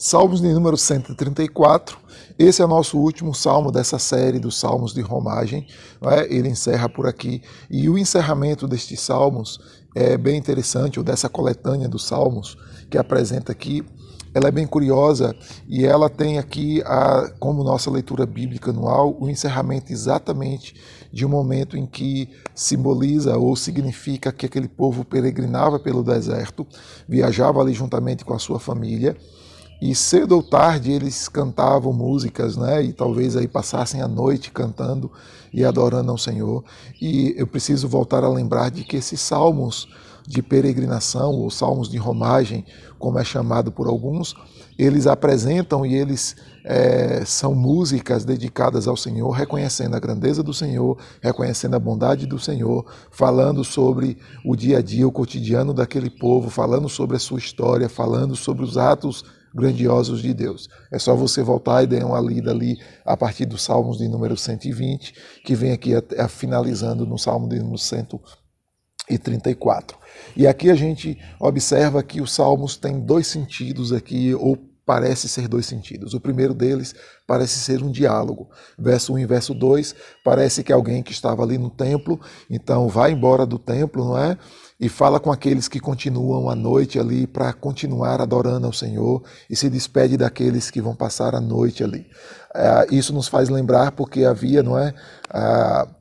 Salmos de número 134. Esse é o nosso último salmo dessa série dos Salmos de Romagem. É? Ele encerra por aqui. E o encerramento destes salmos é bem interessante, ou dessa coletânea dos salmos que apresenta aqui. Ela é bem curiosa e ela tem aqui, a, como nossa leitura bíblica anual, o encerramento exatamente de um momento em que simboliza ou significa que aquele povo peregrinava pelo deserto, viajava ali juntamente com a sua família e cedo ou tarde eles cantavam músicas, né? E talvez aí passassem a noite cantando e adorando ao Senhor. E eu preciso voltar a lembrar de que esses salmos de peregrinação, ou salmos de romagem, como é chamado por alguns, eles apresentam e eles é, são músicas dedicadas ao Senhor, reconhecendo a grandeza do Senhor, reconhecendo a bondade do Senhor, falando sobre o dia a dia, o cotidiano daquele povo, falando sobre a sua história, falando sobre os atos grandiosos de Deus. É só você voltar e dar uma lida ali a partir dos Salmos de número 120, que vem aqui a, finalizando no Salmo de número 134. E aqui a gente observa que os Salmos têm dois sentidos aqui, ou parece ser dois sentidos. O primeiro deles parece ser um diálogo. Verso 1 e verso 2, parece que alguém que estava ali no templo, então vai embora do templo, não é? e fala com aqueles que continuam a noite ali para continuar adorando ao Senhor e se despede daqueles que vão passar a noite ali. É, isso nos faz lembrar porque havia, não é,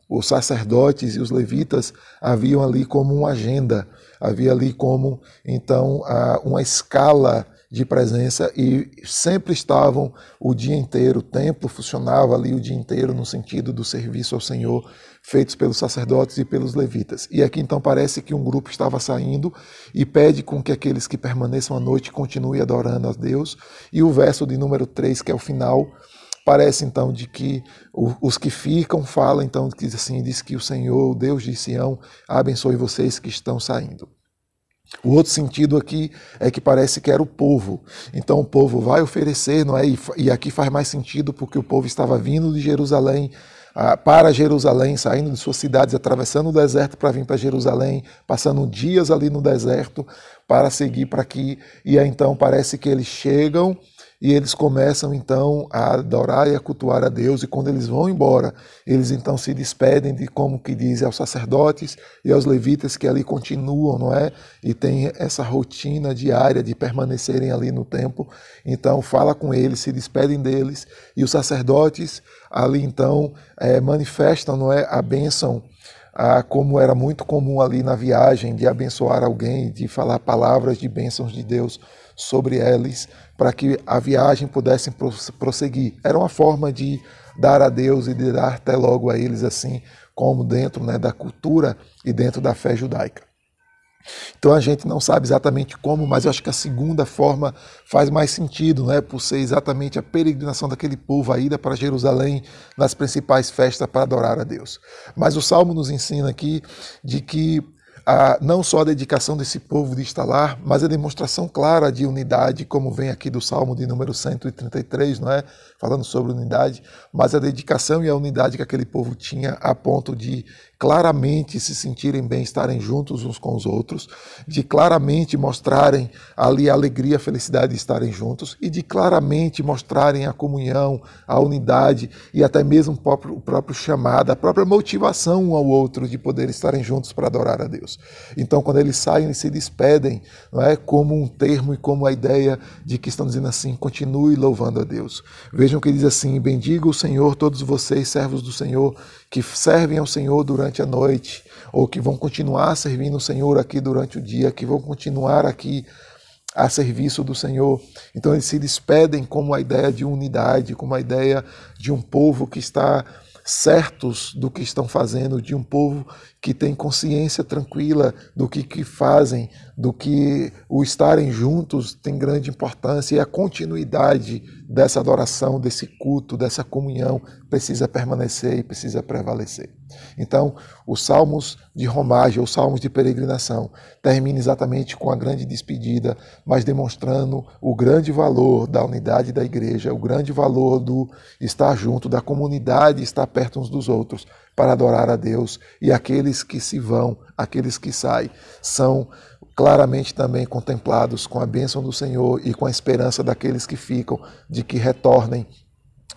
os sacerdotes e os levitas haviam ali como uma agenda, havia ali como então uma escala de presença e sempre estavam o dia inteiro, o templo funcionava ali o dia inteiro no sentido do serviço ao Senhor, feitos pelos sacerdotes e pelos levitas. E aqui então parece que um grupo estava saindo e pede com que aqueles que permaneçam à noite continuem adorando a Deus. E o verso de número 3, que é o final, parece então de que os que ficam falam então que assim diz que o Senhor, o Deus de Sião, abençoe vocês que estão saindo. O outro sentido aqui é que parece que era o povo. Então o povo vai oferecer, não é? E aqui faz mais sentido porque o povo estava vindo de Jerusalém para Jerusalém, saindo de suas cidades, atravessando o deserto para vir para Jerusalém, passando dias ali no deserto para seguir para aqui. E aí, então parece que eles chegam e eles começam então a adorar e a cultuar a Deus, e quando eles vão embora, eles então se despedem de como que diz aos sacerdotes e aos levitas que ali continuam, não é? E tem essa rotina diária de permanecerem ali no templo. Então fala com eles, se despedem deles, e os sacerdotes ali então é, manifestam, não é, a bênção ah, como era muito comum ali na viagem, de abençoar alguém, de falar palavras de bênçãos de Deus sobre eles, para que a viagem pudesse prosseguir. Era uma forma de dar a Deus e de dar até logo a eles, assim como dentro né, da cultura e dentro da fé judaica. Então a gente não sabe exatamente como, mas eu acho que a segunda forma faz mais sentido, né, por ser exatamente a peregrinação daquele povo, a ida para Jerusalém nas principais festas para adorar a Deus. Mas o Salmo nos ensina aqui de que a, não só a dedicação desse povo de lá, mas a demonstração clara de unidade, como vem aqui do Salmo de número 133, não é? Falando sobre unidade, mas a dedicação e a unidade que aquele povo tinha a ponto de claramente se sentirem bem, estarem juntos uns com os outros, de claramente mostrarem ali a alegria, a felicidade de estarem juntos e de claramente mostrarem a comunhão, a unidade e até mesmo o próprio, o próprio chamado, a própria motivação um ao outro de poder estarem juntos para adorar a Deus. Então, quando eles saem e se despedem, não é como um termo e como a ideia de que estão dizendo assim: continue louvando a Deus. Vejam que diz assim: bendiga o Senhor todos vocês, servos do Senhor, que servem ao Senhor durante a noite, ou que vão continuar servindo o Senhor aqui durante o dia, que vão continuar aqui a serviço do Senhor. Então eles se despedem como a ideia de unidade, como a ideia de um povo que está certos do que estão fazendo, de um povo que tem consciência tranquila do que, que fazem, do que o estarem juntos tem grande importância e a continuidade dessa adoração, desse culto, dessa comunhão precisa permanecer e precisa prevalecer. Então, os salmos de romagem, os salmos de peregrinação, terminam exatamente com a grande despedida, mas demonstrando o grande valor da unidade da igreja, o grande valor do estar junto, da comunidade estar perto uns dos outros para adorar a Deus. E aqueles que se vão, aqueles que saem, são claramente também contemplados com a bênção do Senhor e com a esperança daqueles que ficam de que retornem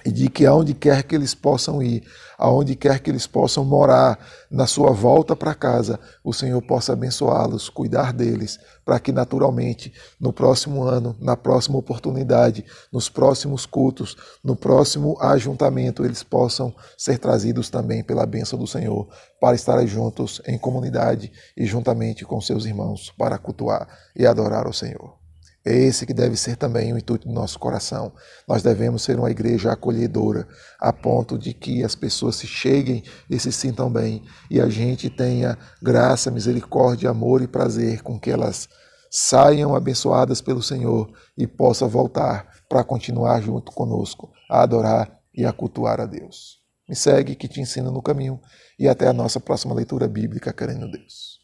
e de que aonde quer que eles possam ir, aonde quer que eles possam morar, na sua volta para casa, o Senhor possa abençoá-los, cuidar deles, para que naturalmente no próximo ano, na próxima oportunidade, nos próximos cultos, no próximo ajuntamento, eles possam ser trazidos também pela bênção do Senhor, para estarem juntos em comunidade e juntamente com seus irmãos para cultuar e adorar o Senhor. É esse que deve ser também o intuito do nosso coração. Nós devemos ser uma igreja acolhedora, a ponto de que as pessoas se cheguem e se sintam bem, e a gente tenha graça, misericórdia, amor e prazer com que elas saiam abençoadas pelo Senhor e possa voltar para continuar junto conosco, a adorar e a cultuar a Deus. Me segue que te ensino no caminho e até a nossa próxima leitura bíblica, querendo Deus.